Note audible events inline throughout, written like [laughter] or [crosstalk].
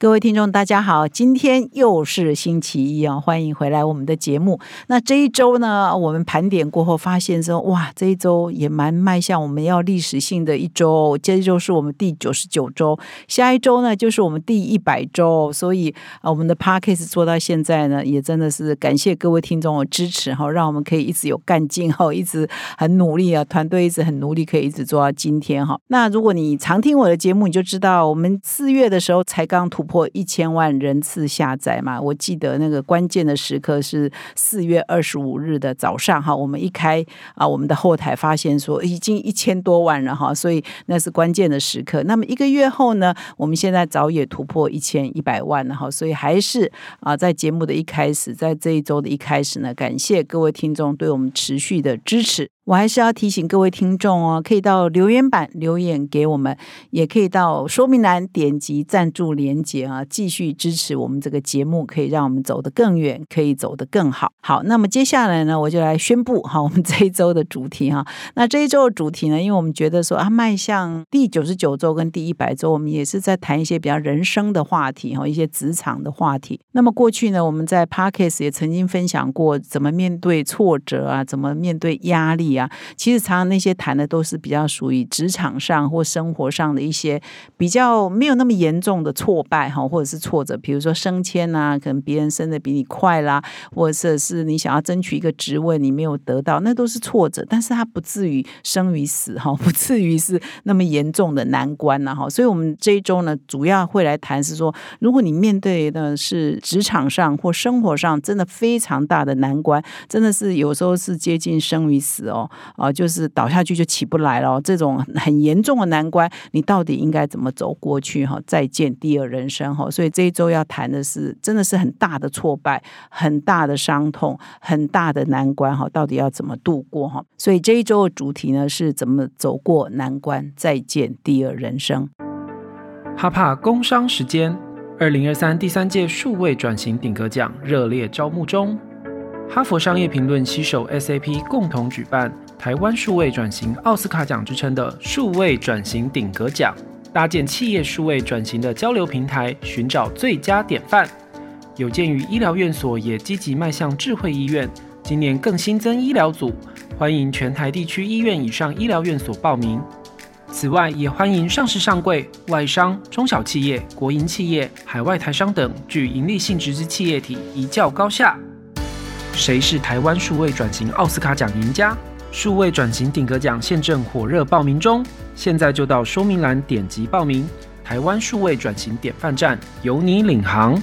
各位听众，大家好，今天又是星期一啊，欢迎回来我们的节目。那这一周呢，我们盘点过后发现说，哇，这一周也蛮迈向我们要历史性的一周，这一周是我们第九十九周，下一周呢就是我们第一百周，所以啊，我们的 p a r k a s 做到现在呢，也真的是感谢各位听众的支持哈，让我们可以一直有干劲哈，一直很努力啊，团队一直很努力，可以一直做到今天哈。那如果你常听我的节目，你就知道我们四月的时候才刚突破一千万人次下载嘛？我记得那个关键的时刻是四月二十五日的早上哈，我们一开啊，我们的后台发现说已经一千多万了哈，所以那是关键的时刻。那么一个月后呢，我们现在早也突破一千一百万了哈，所以还是啊，在节目的一开始，在这一周的一开始呢，感谢各位听众对我们持续的支持。我还是要提醒各位听众哦，可以到留言板留言给我们，也可以到说明栏点击赞助连接啊，继续支持我们这个节目，可以让我们走得更远，可以走得更好。好，那么接下来呢，我就来宣布哈，[laughs] 我们这一周的主题哈。那这一周的主题呢，因为我们觉得说啊，迈向第九十九周跟第一百周，我们也是在谈一些比较人生的话题哈，一些职场的话题。那么过去呢，我们在 Parkes 也曾经分享过怎么面对挫折啊，怎么面对压力。其实常常那些谈的都是比较属于职场上或生活上的一些比较没有那么严重的挫败哈，或者是挫折，比如说升迁啊，可能别人升的比你快啦，或者是你想要争取一个职位你没有得到，那都是挫折，但是它不至于生与死哈，不至于是那么严重的难关呐哈。所以我们这一周呢，主要会来谈是说，如果你面对的是职场上或生活上真的非常大的难关，真的是有时候是接近生与死哦。啊，就是倒下去就起不来了，这种很严重的难关，你到底应该怎么走过去？哈，再见第二人生哈。所以这一周要谈的是，真的是很大的挫败，很大的伤痛，很大的难关哈，到底要怎么度过哈？所以这一周的主题呢，是怎么走过难关，再见第二人生。哈帕工商时间，二零二三第三届数位转型顶格奖热烈招募中。哈佛商业评论携手 SAP 共同举办台湾数位转型奥斯卡奖之称的数位转型顶格奖，搭建企业数位转型的交流平台，寻找最佳典范。有鉴于医疗院所也积极迈向智慧医院，今年更新增医疗组，欢迎全台地区医院以上医疗院所报名。此外，也欢迎上市上柜、外商、中小企业、国营企业、海外台商等具盈利性质之企业体，一较高下。谁是台湾数位转型奥斯卡奖赢家？数位转型顶格奖现正火热报名中，现在就到说明栏点击报名。台湾数位转型典范站，由你领航。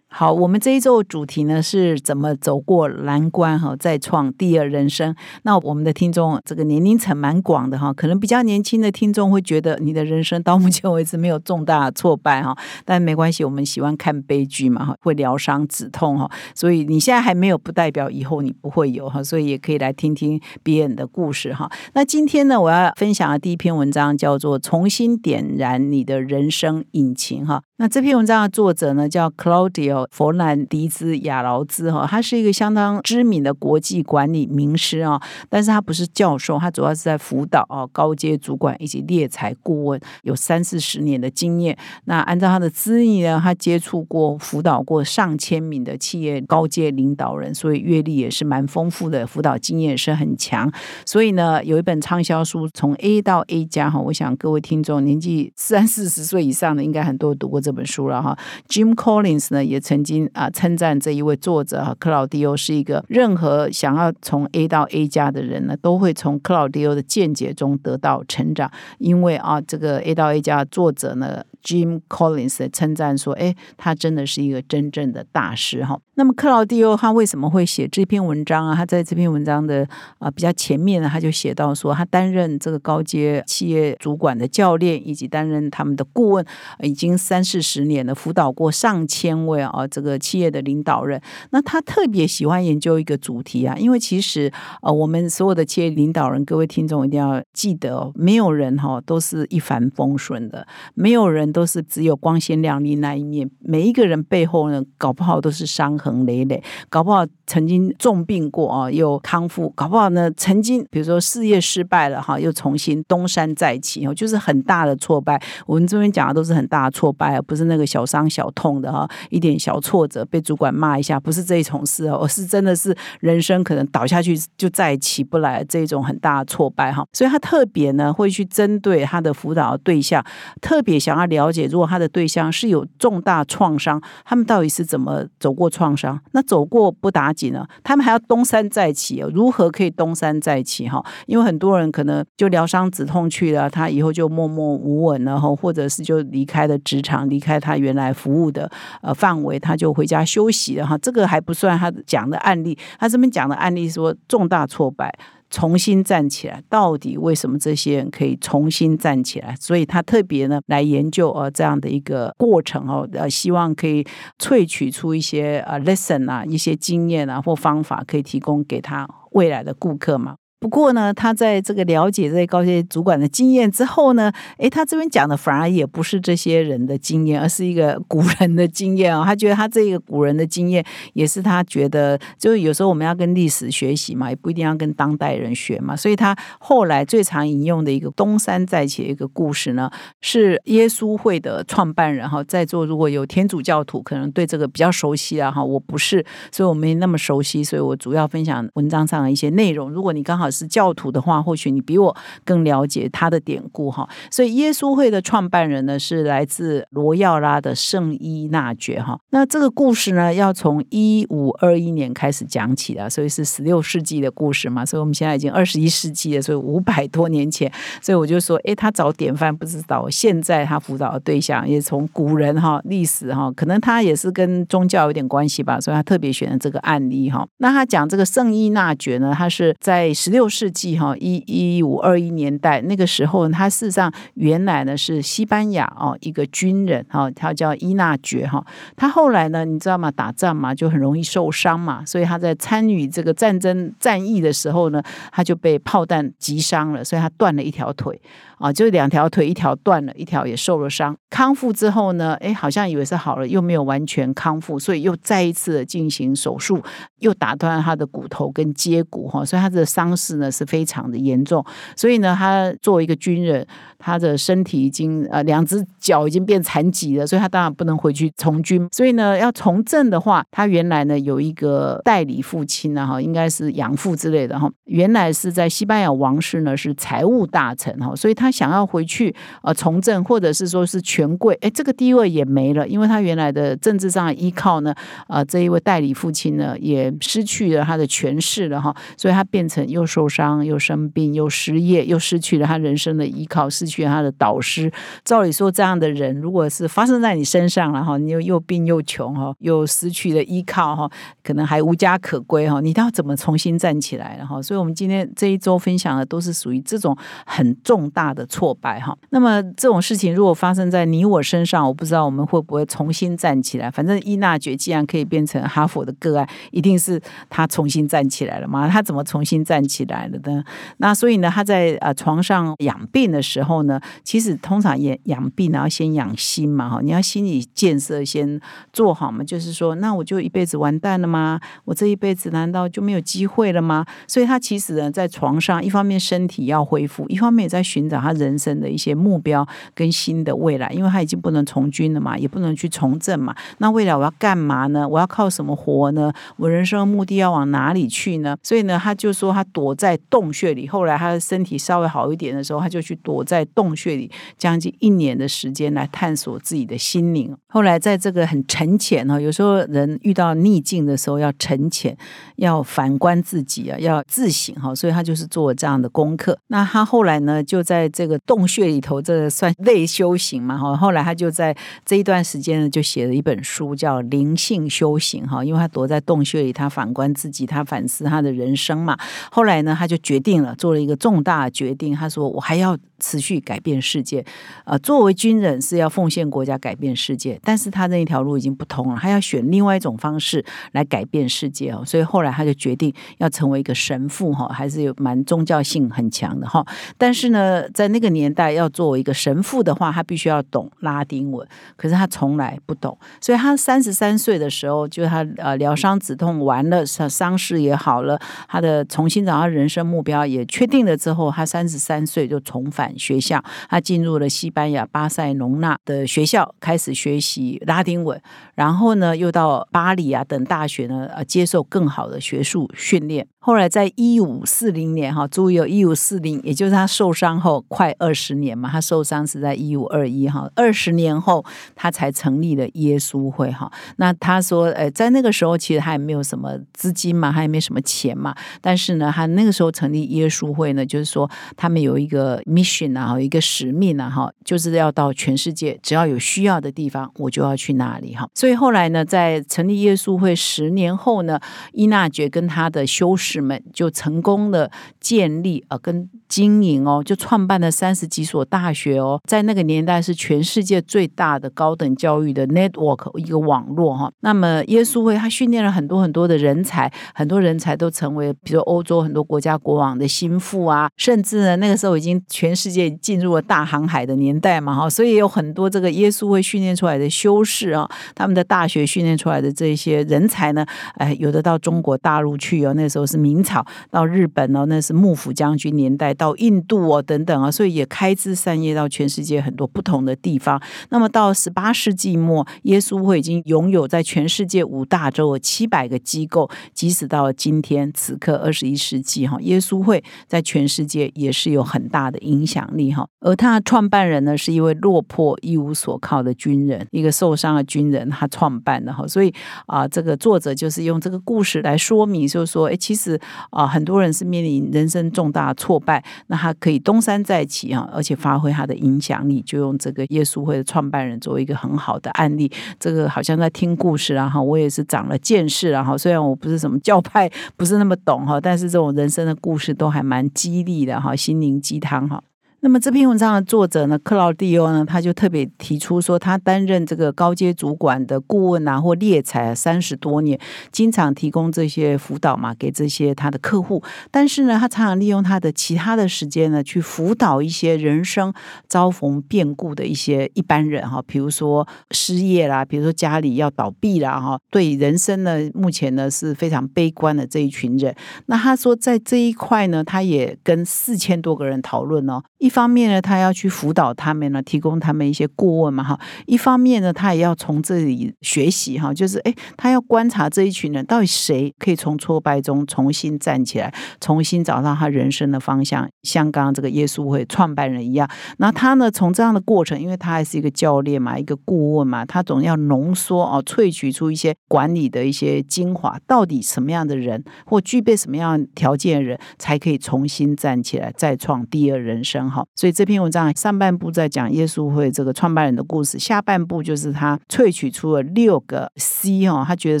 好，我们这一周的主题呢是怎么走过难关哈，再创第二人生。那我们的听众这个年龄层蛮广的哈，可能比较年轻的听众会觉得你的人生到目前为止没有重大挫败哈，但没关系，我们喜欢看悲剧嘛哈，会疗伤止痛哈，所以你现在还没有，不代表以后你不会有哈，所以也可以来听听别人的故事哈。那今天呢，我要分享的第一篇文章叫做《重新点燃你的人生引擎》哈。那这篇文章的作者呢叫 Claudio。佛兰迪兹亚劳兹哈，他是一个相当知名的国际管理名师啊，但是他不是教授，他主要是在辅导啊高阶主管以及猎才顾问，有三四十年的经验。那按照他的资历呢，他接触过、辅导过上千名的企业高阶领导人，所以阅历也是蛮丰富的，辅导经验是很强。所以呢，有一本畅销书《从 A 到 A 加》哈，我想各位听众年纪三四十岁以上的，应该很多读过这本书了哈。Jim Collins 呢，也曾。曾经啊，称赞这一位作者克劳迪欧是一个任何想要从 A 到 A 加的人呢，都会从克劳迪欧的见解中得到成长。因为啊，这个 A 到 A 加作者呢，Jim Collins 称赞说：“哎，他真的是一个真正的大师哈。”那么克劳迪欧他为什么会写这篇文章啊？他在这篇文章的啊比较前面呢，他就写到说，他担任这个高阶企业主管的教练，以及担任他们的顾问，已经三四十年了，辅导过上千位啊这个企业的领导人。那他特别喜欢研究一个主题啊，因为其实呃我们所有的企业领导人，各位听众一定要记得，哦没有人哈都是一帆风顺的，没有人都是只有光鲜亮丽那一面，每一个人背后呢，搞不好都是伤痕。累累，搞不好曾经重病过啊，又康复；搞不好呢，曾经比如说事业失败了哈，又重新东山再起，就是很大的挫败。我们这边讲的都是很大的挫败不是那个小伤小痛的哈，一点小挫折被主管骂一下，不是这一种事哦，而是真的是人生可能倒下去就再起不来这种很大的挫败哈。所以他特别呢会去针对他的辅导对象，特别想要了了解，如果他的对象是有重大创伤，他们到底是怎么走过创。伤那走过不打紧呢，他们还要东山再起哦。如何可以东山再起哈？因为很多人可能就疗伤止痛去了，他以后就默默无闻了哈，或者是就离开了职场，离开他原来服务的呃范围，他就回家休息了哈。这个还不算他讲的案例，他这边讲的案例说重大挫败。重新站起来，到底为什么这些人可以重新站起来？所以他特别呢来研究呃这样的一个过程哦，呃希望可以萃取出一些呃 lesson 啊，一些经验啊或方法，可以提供给他未来的顾客嘛。不过呢，他在这个了解这些高阶主管的经验之后呢，诶，他这边讲的反而也不是这些人的经验，而是一个古人的经验啊。他觉得他这个古人的经验，也是他觉得，就是有时候我们要跟历史学习嘛，也不一定要跟当代人学嘛。所以他后来最常引用的一个东山再起的一个故事呢，是耶稣会的创办人哈，在座如果有天主教徒，可能对这个比较熟悉啊哈。我不是，所以我没那么熟悉，所以我主要分享文章上的一些内容。如果你刚好是教徒的话，或许你比我更了解他的典故哈。所以耶稣会的创办人呢，是来自罗耀拉的圣伊纳爵哈。那这个故事呢，要从一五二一年开始讲起的，所以是十六世纪的故事嘛。所以我们现在已经二十一世纪了，所以五百多年前。所以我就说，哎，他找典范不知道，现在他辅导的对象也从古人哈历史哈，可能他也是跟宗教有点关系吧，所以他特别选了这个案例哈。那他讲这个圣伊纳爵呢，他是在十六六世纪。纪哈一一五二一年代那个时候，他事实上原来呢是西班牙哦一个军人哈，他叫伊纳爵哈。他后来呢，你知道吗？打仗嘛就很容易受伤嘛，所以他在参与这个战争战役的时候呢，他就被炮弹击伤了，所以他断了一条腿。啊，就两条腿，一条断了，一条也受了伤。康复之后呢，哎，好像以为是好了，又没有完全康复，所以又再一次进行手术，又打断他的骨头跟接骨哈，所以他的伤势呢是非常的严重。所以呢，他作为一个军人，他的身体已经呃两只脚已经变残疾了，所以他当然不能回去从军。所以呢，要从政的话，他原来呢有一个代理父亲呢哈，应该是养父之类的哈，原来是在西班牙王室呢是财务大臣哈，所以他。想要回去呃从政，或者是说是权贵，哎，这个地位也没了，因为他原来的政治上的依靠呢，呃，这一位代理父亲呢也失去了他的权势了哈，所以他变成又受伤又生病又失业又失去了他人生的依靠，失去了他的导师。照理说，这样的人如果是发生在你身上了哈，你又又病又穷哈，又失去了依靠哈，可能还无家可归哈，你要怎么重新站起来了哈？所以我们今天这一周分享的都是属于这种很重大。的的挫败哈，那么这种事情如果发生在你我身上，我不知道我们会不会重新站起来。反正伊纳爵既然可以变成哈佛的个案，一定是他重新站起来了嘛？他怎么重新站起来了呢？那所以呢，他在呃床上养病的时候呢，其实通常养养病然后先养心嘛哈，你要心理建设先做好嘛，就是说那我就一辈子完蛋了吗？我这一辈子难道就没有机会了吗？所以他其实呢，在床上一方面身体要恢复，一方面也在寻找他。他人生的一些目标跟新的未来，因为他已经不能从军了嘛，也不能去从政嘛。那未来我要干嘛呢？我要靠什么活呢？我人生的目的要往哪里去呢？所以呢，他就说他躲在洞穴里。后来他的身体稍微好一点的时候，他就去躲在洞穴里，将近一年的时间来探索自己的心灵。后来在这个很沉潜哈，有时候人遇到逆境的时候要沉潜，要反观自己啊，要自省哈，所以他就是做这样的功课。那他后来呢，就在这个洞穴里头，这算内修行嘛哈。后来他就在这一段时间呢，就写了一本书，叫《灵性修行》哈，因为他躲在洞穴里，他反观自己，他反思他的人生嘛。后来呢，他就决定了，做了一个重大决定，他说：“我还要持续改变世界。呃，作为军人是要奉献国家，改变世界。但是他那一条路已经不通了，他要选另外一种方式来改变世界哦。所以后来他就决定要成为一个神父哈，还是有蛮宗教性很强的哈。但是呢，在那个年代要作为一个神父的话，他必须要懂拉丁文，可是他从来不懂。所以他三十三岁的时候，就他呃疗伤止痛完了，伤伤势也好了，他的重新找到人生目标也确定了之后，他三十三岁就重返学校，他进入了西班牙巴塞隆纳的学校，开始学习拉丁文，然后呢，又到巴黎啊等大学呢，呃，接受更好的学术训练。后来在一五四零年哈，注意哦，一五四零，也就是他受伤后快二十年嘛，他受伤是在一五二一哈，二十年后他才成立了耶稣会哈。那他说，呃，在那个时候其实他也没有什么资金嘛，他也没什么钱嘛，但是呢，他那个时候成立耶稣会呢，就是说他们有一个 mission 啊，一个使命啊，哈，就是要到全世界，只要有需要的地方，我就要去那里哈。所以后来呢，在成立耶稣会十年后呢，伊纳爵跟他的修士们就成功的建立啊，跟经营哦，就创办了三十几所大学哦，在那个年代是全世界最大的高等教育的 network 一个网络哈。那么耶稣会他训练了很多很多的人才，很多人才都成为比如欧洲很多国家国王的心腹啊，甚至呢那个时候已经全世界进入了大航海的年代嘛哈，所以有很多这个耶稣会训练出来的修士啊，他们的大学训练出来的这些人才呢，哎，有的到中国大陆去哦，那时候是明朝，到日本哦，那是幕府将军年代，到印度哦等等啊，所以也开枝散叶到全世界很多不同的地方。那么到十八世纪末，耶稣会已经拥有在全世界五大洲有七百个机构，即使到今天此刻二十一世纪哈，耶稣会在全世界也是有很大的影响力哈。而他的创办人呢，是一位落魄一无所靠的军人，一个受伤的军人，他创办的哈。所以啊，这个作者就是用这个故事来说明，就是说，哎，其实是啊，很多人是面临人生重大挫败，那他可以东山再起啊，而且发挥他的影响力，就用这个耶稣会的创办人作为一个很好的案例。这个好像在听故事啊，哈，我也是长了见识啊，哈。虽然我不是什么教派，不是那么懂哈，但是这种人生的故事都还蛮激励的哈，心灵鸡汤哈。那么这篇文章的作者呢，克劳蒂欧呢，他就特别提出说，他担任这个高阶主管的顾问啊，或猎才三十多年，经常提供这些辅导嘛，给这些他的客户。但是呢，他常常利用他的其他的时间呢，去辅导一些人生遭逢变故的一些一般人哈，比如说失业啦，比如说家里要倒闭啦哈，对人生呢，目前呢是非常悲观的这一群人。那他说，在这一块呢，他也跟四千多个人讨论哦。一方面呢，他要去辅导他们呢，提供他们一些顾问嘛，哈。一方面呢，他也要从这里学习哈，就是哎，他要观察这一群人到底谁可以从挫败中重新站起来，重新找到他人生的方向，像刚刚这个耶稣会创办人一样。那他呢，从这样的过程，因为他还是一个教练嘛，一个顾问嘛，他总要浓缩哦，萃取出一些管理的一些精华，到底什么样的人或具备什么样条件的人，才可以重新站起来，再创第二人生哈。所以这篇文章上半部在讲耶稣会这个创办人的故事，下半部就是他萃取出了六个 C 哈，他觉得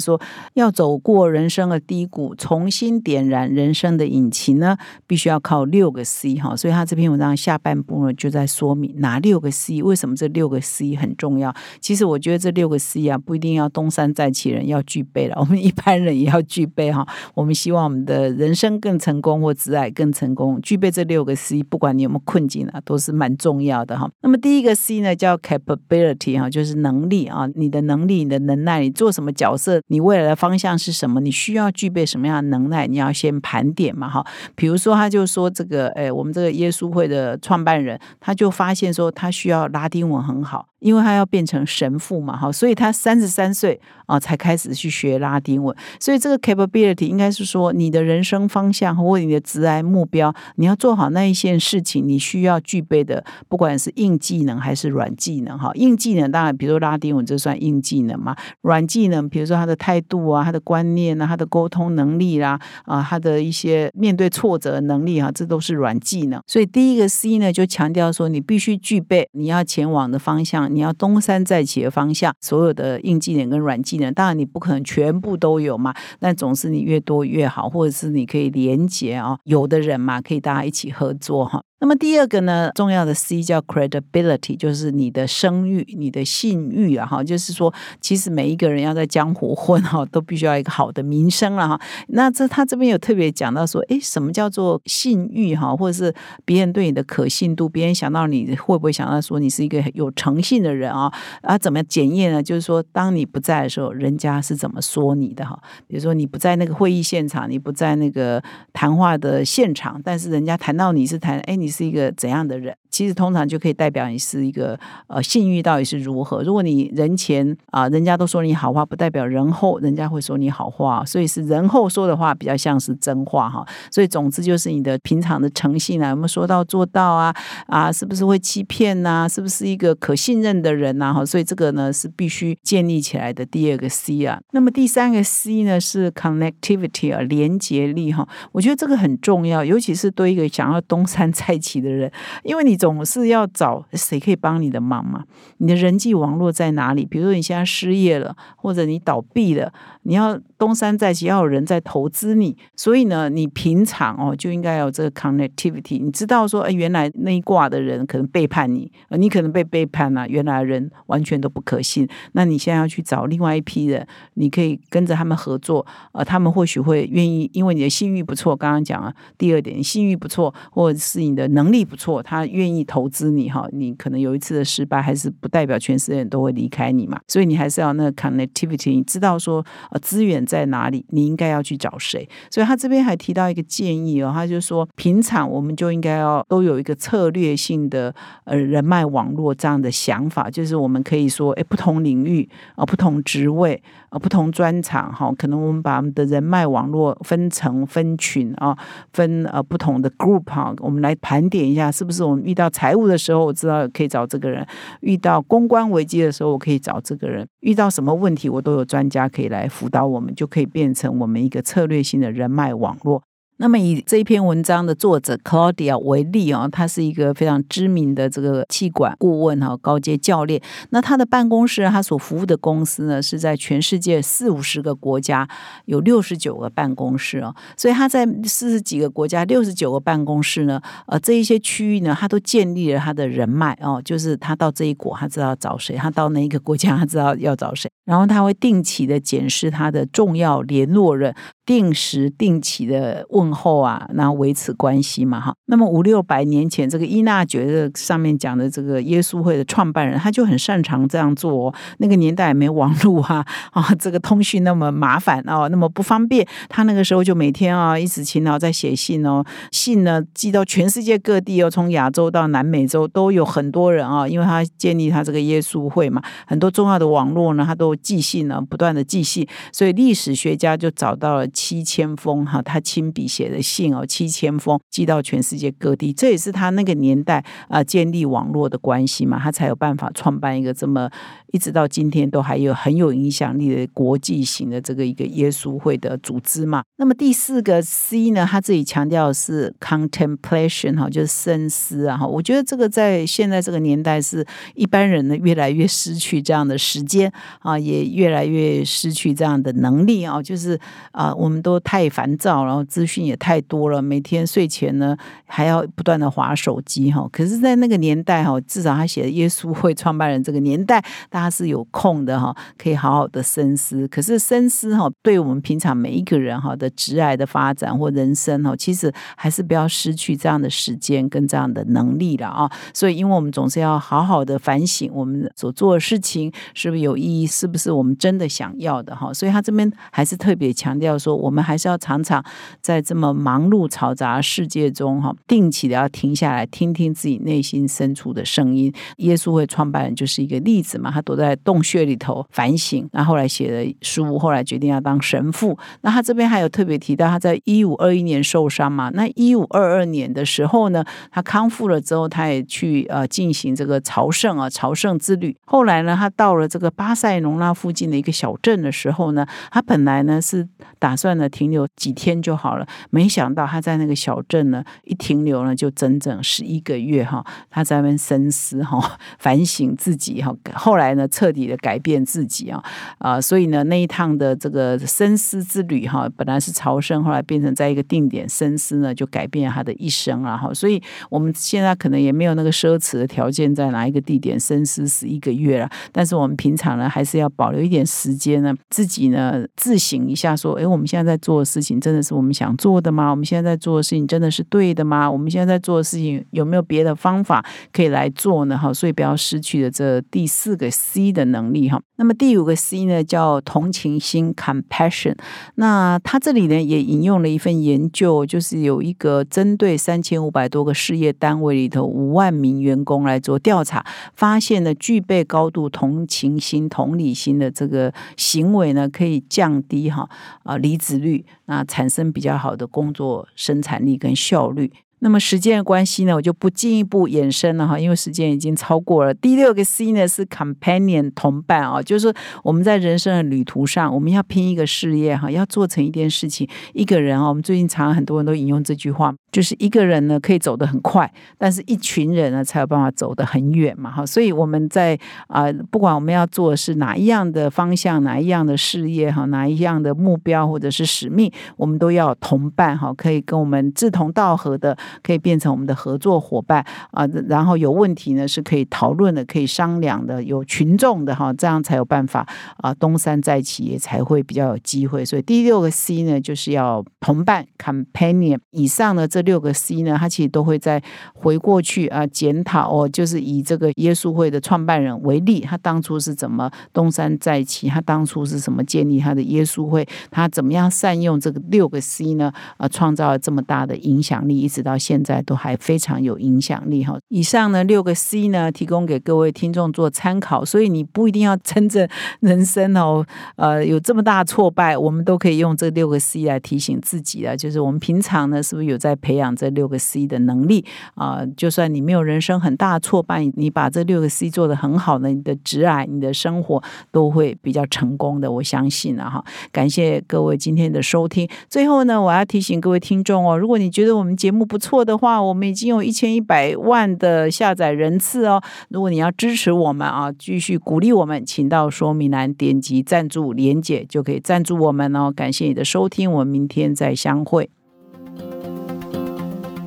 说要走过人生的低谷，重新点燃人生的引擎呢，必须要靠六个 C 哈。所以他这篇文章下半部呢就在说明哪六个 C，为什么这六个 C 很重要。其实我觉得这六个 C 啊，不一定要东山再起人要具备了，我们一般人也要具备哈。我们希望我们的人生更成功或挚爱更成功，具备这六个 C，不管你有没有困。困境啊，都是蛮重要的哈。那么第一个 C 呢，叫 capability 哈，就是能力啊，你的能力、你的能耐，你做什么角色，你未来的方向是什么，你需要具备什么样的能耐，你要先盘点嘛哈。比如说，他就说这个，哎，我们这个耶稣会的创办人，他就发现说，他需要拉丁文很好。因为他要变成神父嘛，哈，所以他三十三岁啊才开始去学拉丁文。所以这个 capability 应该是说，你的人生方向或你的职涯目标，你要做好那一件事情，你需要具备的，不管是硬技能还是软技能，哈。硬技能当然，比如说拉丁文，这算硬技能嘛。软技能，比如说他的态度啊，他的观念啊，他的沟通能力啦，啊，他的一些面对挫折能力啊，这都是软技能。所以第一个 C 呢，就强调说，你必须具备你要前往的方向。你要东山再起的方向，所有的硬技能跟软技能，当然你不可能全部都有嘛，但总是你越多越好，或者是你可以连接啊，有的人嘛，可以大家一起合作哈。那么第二个呢，重要的 C 叫 credibility，就是你的声誉、你的信誉啊，哈，就是说，其实每一个人要在江湖混哈，都必须要一个好的名声了哈。那这他这边有特别讲到说，诶，什么叫做信誉哈，或者是别人对你的可信度，别人想到你会不会想到说你是一个有诚信的人啊？啊，怎么检验呢？就是说，当你不在的时候，人家是怎么说你的哈？比如说你不在那个会议现场，你不在那个谈话的现场，但是人家谈到你是谈，哎，你。你是一个怎样的人？其实通常就可以代表你是一个呃信誉到底是如何。如果你人前啊，人家都说你好话，不代表人后人家会说你好话，所以是人后说的话比较像是真话哈。所以总之就是你的平常的诚信啊，有没有说到做到啊？啊，是不是会欺骗呐？是不是一个可信任的人呐？哈，所以这个呢是必须建立起来的第二个 C 啊。那么第三个 C 呢是 connectivity 啊，连接力哈。我觉得这个很重要，尤其是对一个想要东山再起的人，因为你。总是要找谁可以帮你的忙嘛？你的人际网络在哪里？比如说你现在失业了，或者你倒闭了，你要东山再起，要有人在投资你。所以呢，你平常哦就应该有这个 connectivity。你知道说，哎，原来那一挂的人可能背叛你，呃，你可能被背叛了，原来人完全都不可信。那你现在要去找另外一批人，你可以跟着他们合作，呃，他们或许会愿意，因为你的信誉不错。刚刚讲了第二点，信誉不错，或者是你的能力不错，他愿。愿意投资你哈，你可能有一次的失败，还是不代表全世界人都会离开你嘛。所以你还是要那个 connectivity，你知道说呃资源在哪里，你应该要去找谁。所以他这边还提到一个建议哦，他就说平常我们就应该要都有一个策略性的呃人脉网络这样的想法，就是我们可以说哎不同领域啊不同职位啊不同专长哈，可能我们把我们的人脉网络分成分群啊分呃不同的 group 哈，我们来盘点一下是不是我们遇到财务的时候，我知道可以找这个人；遇到公关危机的时候，我可以找这个人；遇到什么问题，我都有专家可以来辅导我们，就可以变成我们一个策略性的人脉网络。那么以这一篇文章的作者 Claudia 为例啊，他是一个非常知名的这个气管顾问哈，高阶教练。那他的办公室，他所服务的公司呢，是在全世界四五十个国家有六十九个办公室哦。所以他在四十几个国家六十九个办公室呢，呃，这一些区域呢，他都建立了他的人脉哦，就是他到这一国，他知道找谁；他到那一个国家，他知道要找谁。然后他会定期的检视他的重要联络人。定时定期的问候啊，然后维持关系嘛，哈。那么五六百年前，这个伊纳爵的上面讲的这个耶稣会的创办人，他就很擅长这样做。哦那个年代没网络哈 [laughs] 啊，这个通讯那么麻烦哦，那么不方便。他那个时候就每天啊，一直勤劳在写信哦，信呢寄到全世界各地哦，从亚洲到南美洲都有很多人啊，因为他建立他这个耶稣会嘛，很多重要的网络呢，他都寄信呢，不断的寄信，所以历史学家就找到了。七千封哈，他亲笔写的信哦，七千封寄到全世界各地，这也是他那个年代啊建立网络的关系嘛，他才有办法创办一个这么一直到今天都还有很有影响力的国际型的这个一个耶稣会的组织嘛。那么第四个 C 呢，他自己强调是 contemplation 哈，就是深思啊哈。我觉得这个在现在这个年代是一般人呢越来越失去这样的时间啊，也越来越失去这样的能力啊，就是啊。我们都太烦躁，然后资讯也太多了，每天睡前呢还要不断的划手机哈。可是，在那个年代哈，至少他写的耶稣会创办人这个年代，大家是有空的哈，可以好好的深思。可是深思哈，对我们平常每一个人哈的直癌的发展或人生哈，其实还是不要失去这样的时间跟这样的能力了啊。所以，因为我们总是要好好的反省我们所做的事情是不是有意义，是不是我们真的想要的哈。所以他这边还是特别强调说，我们还是要常常在这那么忙碌嘈杂世界中哈，定期的要停下来听听自己内心深处的声音。耶稣会创办人就是一个例子嘛，他躲在洞穴里头反省，然后来写了书，后来决定要当神父。那他这边还有特别提到，他在一五二一年受伤嘛，那一五二二年的时候呢，他康复了之后，他也去呃进行这个朝圣啊，朝圣之旅。后来呢，他到了这个巴塞隆那附近的一个小镇的时候呢，他本来呢是打算呢停留几天就好了，没想到他在那个小镇呢一停留呢就整整十一个月哈，他在那边深思哈，[laughs] 反省自己哈，后来呢彻底的改变自己啊啊，所以呢那一趟的这个深思之旅哈，本来是朝圣，后来变成在一个定点深思呢，就改变他的一生了哈。所以我们现在可能也没有那个奢侈的条件，在哪一个地点深思十一个月了，但是我们平常呢还是要保留一点时间呢，自己呢自省一下，说，哎，我们现在在做的事情真的是我们想做做的吗？我们现在在做的事情真的是对的吗？我们现在在做的事情有没有别的方法可以来做呢？哈，所以不要失去了这第四个 C 的能力哈。那么第五个 C 呢，叫同情心 （compassion）。那他这里呢也引用了一份研究，就是有一个针对三千五百多个事业单位里头五万名员工来做调查，发现呢具备高度同情心、同理心的这个行为呢，可以降低哈啊离职率，那产生比较好的工作生产力跟效率。那么时间的关系呢，我就不进一步延伸了哈，因为时间已经超过了。第六个 C 呢是 companion 同伴啊，就是我们在人生的旅途上，我们要拼一个事业哈，要做成一件事情。一个人啊，我们最近常很多人都引用这句话，就是一个人呢可以走得很快，但是一群人呢才有办法走得很远嘛哈。所以我们在啊，不管我们要做的是哪一样的方向，哪一样的事业哈，哪一样的目标或者是使命，我们都要同伴哈，可以跟我们志同道合的。可以变成我们的合作伙伴啊，然后有问题呢是可以讨论的，可以商量的，有群众的哈，这样才有办法啊，东山再起也才会比较有机会。所以第六个 C 呢，就是要同伴 （companion）。以上的这六个 C 呢，它其实都会在回过去啊检讨哦，就是以这个耶稣会的创办人为例，他当初是怎么东山再起，他当初是怎么建立他的耶稣会，他怎么样善用这个六个 C 呢？啊，创造了这么大的影响力，一直到。现在都还非常有影响力哈。以上呢六个 C 呢，提供给各位听众做参考。所以你不一定要真正人生哦，呃，有这么大挫败，我们都可以用这六个 C 来提醒自己啊。就是我们平常呢，是不是有在培养这六个 C 的能力啊？就算你没有人生很大的挫败，你把这六个 C 做得很好呢，你的职爱、你的生活都会比较成功的。我相信了哈。感谢各位今天的收听。最后呢，我要提醒各位听众哦，如果你觉得我们节目不错，错的话，我们已经有一千一百万的下载人次哦。如果你要支持我们啊，继续鼓励我们，请到说明栏点击赞助连结，就可以赞助我们哦。感谢你的收听，我们明天再相会。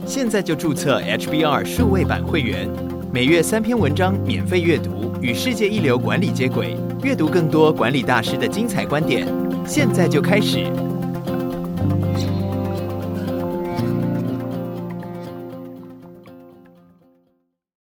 现在就注册 HBR 数位版会员，每月三篇文章免费阅读，与世界一流管理接轨，阅读更多管理大师的精彩观点。现在就开始。